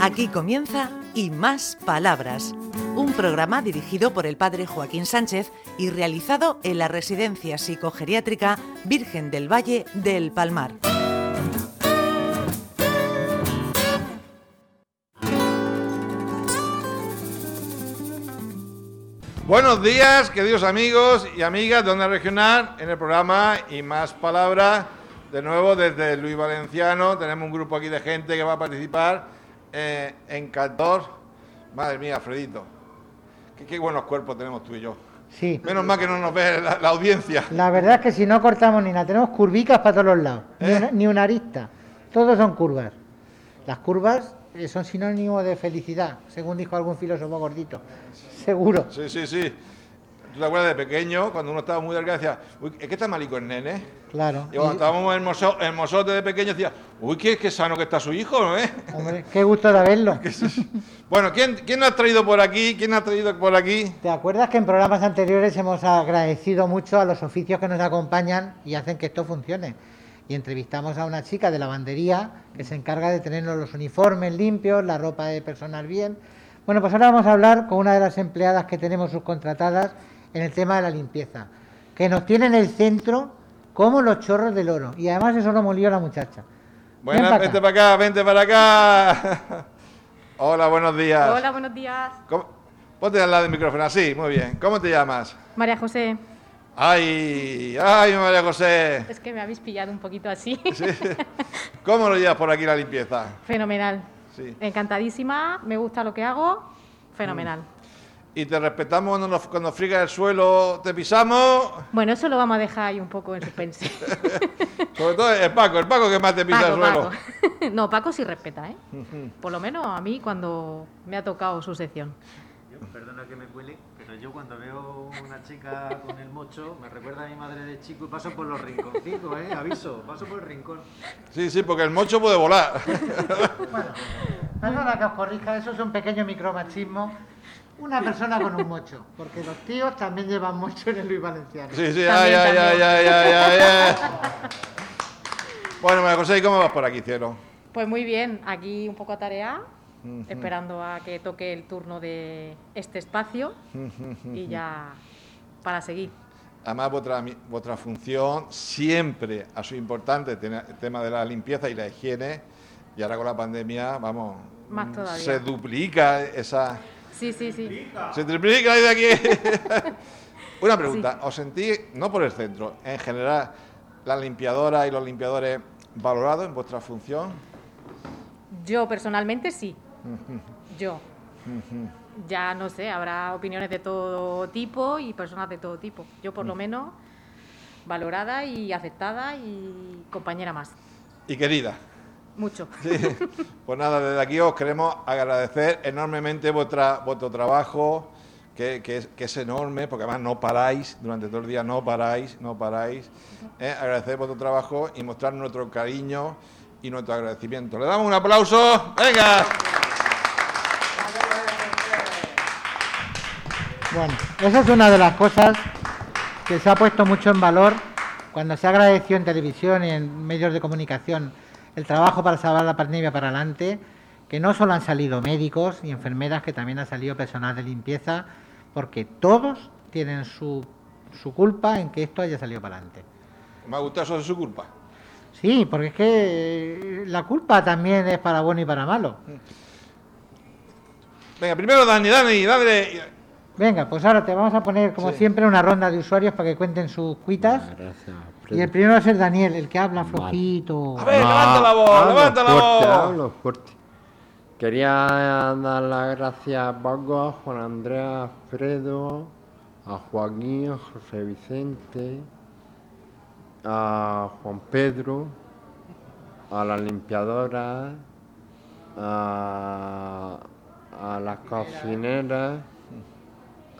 Aquí comienza Y Más Palabras, un programa dirigido por el padre Joaquín Sánchez y realizado en la Residencia Psicogeriátrica Virgen del Valle del Palmar. Buenos días, queridos amigos y amigas de Onda Regional, en el programa Y Más Palabras. De nuevo, desde Luis Valenciano, tenemos un grupo aquí de gente que va a participar eh, en 14. Madre mía, Fredito. Qué, qué buenos cuerpos tenemos tú y yo. Sí. Menos mal que no nos ve la, la audiencia. La verdad es que si no cortamos ni nada, tenemos curvicas para todos los lados, ni, ¿Eh? una, ni una arista. Todos son curvas. Las curvas eh, son sinónimo de felicidad, según dijo algún filósofo gordito. Seguro. Sí, sí, sí. ¿Tú te acuerdas de pequeño, cuando uno estaba muy delgado, decía, uy, es que está malico el nene? Claro. Y cuando Y- estábamos el mozote de pequeño, decía, uy, qué, qué sano que está su hijo, ¿no es? hombre, qué gusto de verlo. Bueno, ¿quién, ¿quién nos ha traído por aquí? ¿Quién ha traído por aquí? ¿Te acuerdas que en programas anteriores hemos agradecido mucho a los oficios que nos acompañan y hacen que esto funcione? Y entrevistamos a una chica de lavandería que se encarga de tener los uniformes limpios, la ropa de personal bien. Bueno, pues ahora vamos a hablar con una de las empleadas que tenemos subcontratadas en el tema de la limpieza, que nos tiene en el centro como los chorros del oro. Y además eso lo molió la muchacha. Acá. vente para acá, vente para acá. Hola, buenos días. Hola, buenos días. ¿Cómo- Ponte al lado del micrófono, así, muy bien. ¿Cómo te llamas? María José, Ay, ay, María José. es que me habéis pillado un poquito así. Sí. ¿Cómo lo llevas por aquí la limpieza? Fenomenal. Sí. Encantadísima, me gusta lo que hago. Fenomenal. ¿Y te respetamos cuando, nos, cuando frigas el suelo, te pisamos? Bueno, eso lo vamos a dejar ahí un poco en suspense. Sobre todo el Paco, el Paco que más te pisa Paco, el suelo. Paco. No, Paco sí respeta, ¿eh? Por lo menos a mí cuando me ha tocado su sección. Yo, perdona que me cuele, pero yo cuando veo una chica con el mocho, me recuerda a mi madre de chico y paso por los rinconcitos, ¿eh? Aviso, paso por el rincón. Sí, sí, porque el mocho puede volar. Bueno, perdona que os corrija, eso es un pequeño micromachismo. Una persona con un mocho, porque los tíos también llevan mocho en el Luis Valenciano. Sí, sí, ay, ay, ay, ay, ay, ay, ay. Bueno, María José, ¿y cómo vas por aquí, cielo? Pues muy bien, aquí un poco a tarea, esperando a que toque el turno de este espacio y ya para seguir. Además, vuestra, vuestra función siempre ha sido importante, el tema de la limpieza y la higiene, y ahora con la pandemia, vamos, Más se duplica esa... Sí, sí, sí. Se triplica ahí de aquí. Una pregunta, ¿os sentís, no por el centro, en general, las limpiadoras y los limpiadores valorados en vuestra función? Yo personalmente sí. Yo. Ya no sé, habrá opiniones de todo tipo y personas de todo tipo. Yo por lo menos valorada y aceptada y compañera más. Y querida. Mucho. Sí. Pues nada, desde aquí os queremos agradecer enormemente vuestra, vuestro trabajo, que, que es, que es enorme, porque además no paráis, durante todo el día no paráis, no paráis. ¿eh? Agradecer vuestro trabajo y mostrar nuestro cariño y nuestro agradecimiento. Le damos un aplauso. ¡Venga! Bueno, esa es una de las cosas que se ha puesto mucho en valor cuando se ha agradecido en televisión y en medios de comunicación el trabajo para salvar la pandemia para adelante, que no solo han salido médicos y enfermeras, que también ha salido personal de limpieza, porque todos tienen su, su culpa en que esto haya salido para adelante. Me ha gustado eso de su culpa. Sí, porque es que eh, la culpa también es para bueno y para malo. Venga, primero Dani, Dani, dale. Venga, pues ahora te vamos a poner, como Sí. siempre, una ronda de usuarios para que cuenten sus cuitas. Y el primero va a ser Daniel, el que habla flojito. A ver, levanta la voz, hablo levanta la fuerte, voz. hablo fuerte. Quería dar las gracias a Paco, a Juan Andrés, a Alfredo, a Joaquín, a José Vicente, a Juan Pedro, a la limpiadora, a, a las cocineras,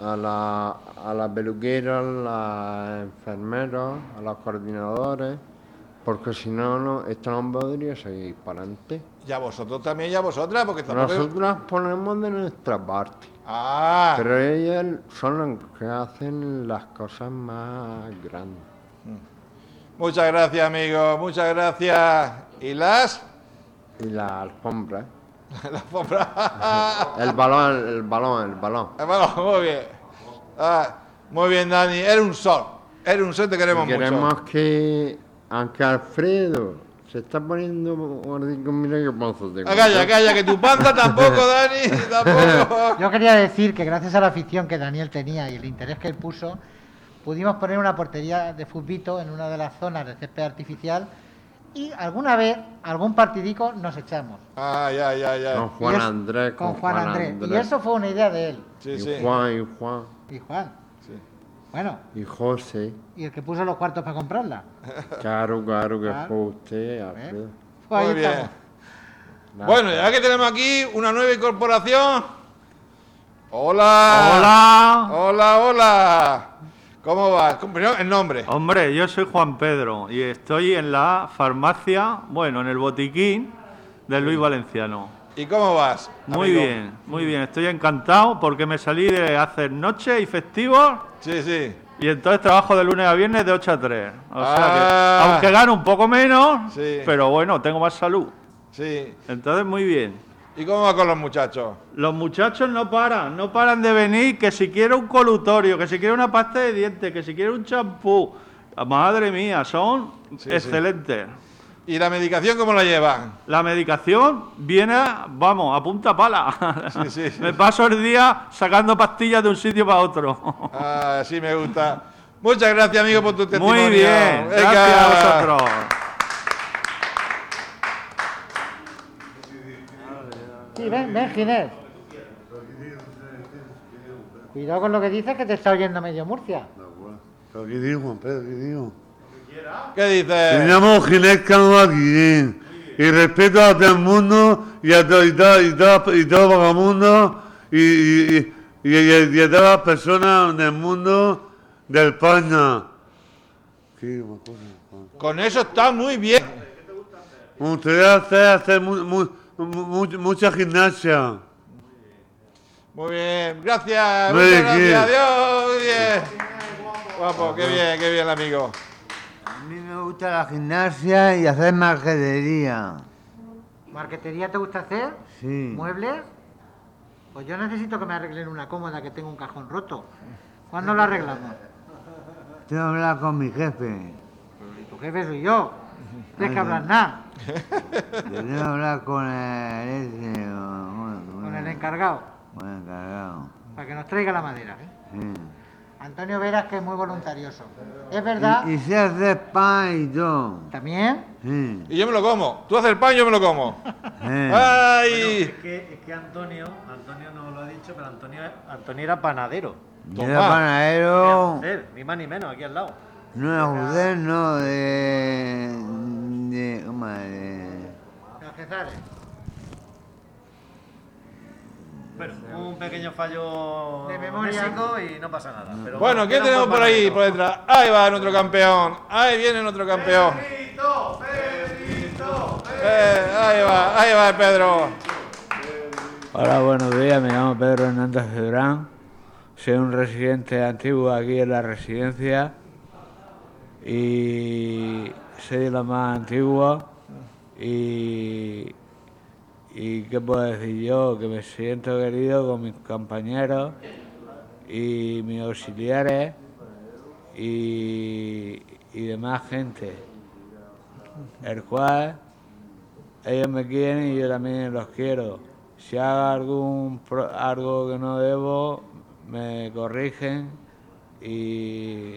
a la, a la peluquera, a las enfermeras, a los coordinadores, porque si no, no esto no podría seguir para adelante. Y a vosotros también y a vosotras, porque tampoco... Nosotros ponemos de nuestra parte, Ah, pero ellas son los que hacen las cosas más grandes. muchas gracias, amigos, muchas gracias. ¿Y las? Y la alfombra. La alfombra. El balón, el balón, el balón. Eh, bueno, muy bien. Ah, muy bien, Dani. Eres un sol. Eres un sol, te queremos, Queremos mucho. que, aunque Alfredo se está poniendo gordito, mira qué panza tengo. Ah, calla, calla, que tu panza tampoco, Dani. Tampoco. Yo quería decir que gracias a la afición que Daniel tenía y el interés que él puso, pudimos poner una portería de futbito en una de las zonas de césped artificial y alguna vez, algún partidico nos echamos. Ah, ya, ya, Con ya. Juan Y es- Andrés, Con Juan Andrés. Y eso fue una idea de él. Sí, y sí. Juan, y Juan, Y Juan. Sí. Bueno, y José. y el que puso los cuartos para comprarla. Claro, claro que Claro. fue usted. Pues Muy bien. estamos. Bueno, ya que tenemos aquí una nueva incorporación. Hola. Hola. Hola, hola. ¿Cómo vas? Primero, el nombre. Hombre, yo soy Juan Pedro y estoy en la farmacia, bueno, en el botiquín de Luis Valenciano. ¿Y cómo vas? Muy bien, muy bien. Estoy encantado porque me salí de hacer noche y festivos Sí, sí. y entonces trabajo de lunes a viernes de 8 a 3. O sea Ah. que, aunque gano un poco menos, Sí. pero bueno, tengo más salud. Sí. Entonces, muy bien. ¿Y cómo va con los muchachos? Los muchachos no paran, no paran de venir, que si quiere un colutorio, que si quiere una pasta de dientes, que si quiere un champú. Madre mía, son Sí, sí. excelentes. ¿Y la medicación cómo la llevan? La medicación viene, vamos, a punta pala. Sí. Me paso el día sacando pastillas de un sitio para otro. Ah, sí me gusta. Muchas gracias, amigo, por tu testimonio. Muy bien, Venga. gracias a vosotros. Sí, ven, ven, Ginés. Cuidado con lo que dices que te está oyendo medio Murcia. ¿Pero qué digo, Juan Pedro? ¿Qué digo? ¿Qué Me dices? llamo Ginés Cano Guillén y respeto a todo el mundo y a todo y todo y todo, y todo vagamundo y, y, y, y- y a todas las personas del mundo de España. ¿Qué? Con eso está muy bien. Me gustaría hacer, hacer mu- mu- mu- mu- mucha gimnasia. Muy bien. Gracias. Muy Muchas bien. gracias. Adiós. Muy bien. Guapo, qué bien, qué bien, amigo. A mí me gusta la gimnasia y hacer marquetería. ¿Marquetería te gusta hacer? Sí. ¿Muebles? Pues yo necesito que me arreglen una cómoda que tengo un cajón roto. ¿Cuándo lo arreglamos? Tengo que hablar con mi jefe. Tu jefe soy yo. Tienes que hablar nada Yo tengo que hablar con el, ese, o- bueno, con el encargado con el encargado. para que nos traiga la madera. Sí. Antonio Veras, que es muy voluntarioso. ¿Es verdad? Y, y sé hacer pan y todo. ¿También? Sí. Y yo me lo como. Tú haces el pan, yo me lo como. sí. ¡Ay! Es que, es que Antonio, Antonio no lo ha dicho, pero Antonio, Antonio era panadero. Era panadero, ni más ni menos, aquí al lado. No era judío, no, de... de ¿Cómo es? De-. Bueno, un pequeño fallo De memoria. y no pasa nada. Pero Bueno, ¿qué tenemos por ahí, por detrás? Ahí va nuestro campeón. Ahí viene nuestro campeón. Eh, ahí va, ahí va Pedro. Hola, buenos días. Me llamo Pedro Hernández de Durán. Soy un residente antiguo aquí en la residencia y de los más antiguos. Y, y qué puedo decir yo, que me siento querido con mis compañeros y mis auxiliares y, y demás gente, el cual ellos me quieren y yo también los quiero. Si hago algún algo que no debo, me corrigen y,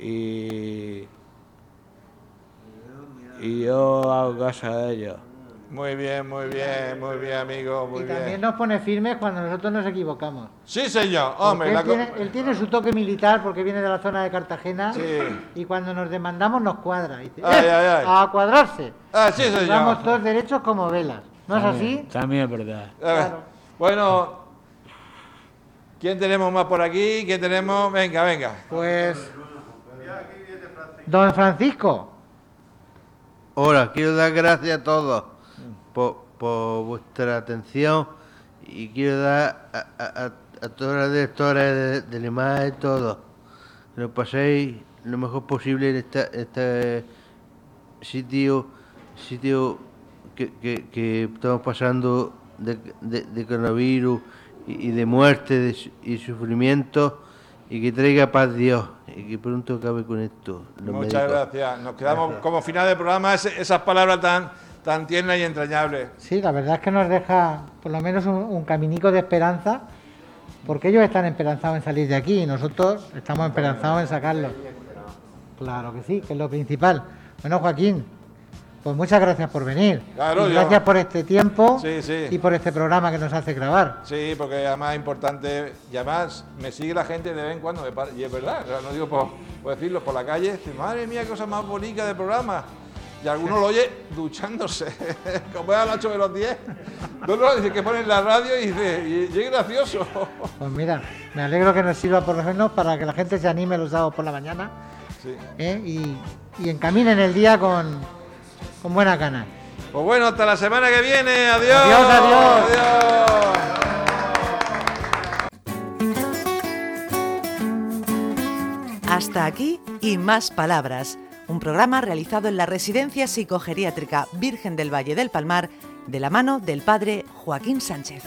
y, y yo hago caso de ellos. Muy bien, muy bien, muy bien, amigo, muy y también bien. nos pone firmes cuando nosotros nos equivocamos. Sí, señor. Hombre, él, la tiene, él tiene su toque militar porque viene de la zona de Cartagena Sí. y cuando nos demandamos nos cuadra. Y dice, Ay, "Eh, ay, ay. A cuadrarse. Ah, sí, señor. Vamos todos derechos como velas. ¿No es así? También es verdad. A ver, Claro. Bueno, ¿quién tenemos más por aquí? ¿Quién tenemos? Venga, venga. Pues. Don Francisco. Hola, quiero dar gracias a todos por, vuestra atención y quiero dar a, a, todos los directores de, de Limar y todos que lo paséis lo mejor posible en esta- este sitio, sitio que, estamos pasando de, de- de coronavirus y, y de muerte de y sufrimiento y que traiga paz Dios y que pronto acabe con esto. los Muchas médicos. gracias. Nos quedamos como final de programa ese- esas palabras tan, tan tiernas y entrañables. Sí, la verdad es que nos deja por lo menos un, un caminico de esperanza, porque ellos están esperanzados en salir de aquí y nosotros estamos esperanzados en sacarlos. Claro que sí, que es lo principal. Bueno, Joaquín, pues muchas gracias por venir. Claro, Y yo- gracias por este tiempo Sí, sí. y por este programa que nos hace grabar. Sí, porque además es importante, y además me sigue la gente de vez en cuando, y es verdad, o sea, no digo por, por decirlo, por la calle, madre mía, cosa más bonita de programa. Y alguno lo oye duchándose, como es a las 8 de los 10. No, no, dice que ponen la radio y dice, y, y es gracioso. Pues mira, me alegro que nos sirva por lo menos para que la gente se anime los sábados por la mañana Sí. ¿eh? y, y encaminen el día con, con buena gana. Pues bueno, hasta la semana que viene, adiós. Adiós, adiós. adiós. Hasta aquí y más palabras. Un programa realizado en la Residencia Psicogeriátrica Virgen del Valle del Palmar de la mano del padre Joaquín Sánchez.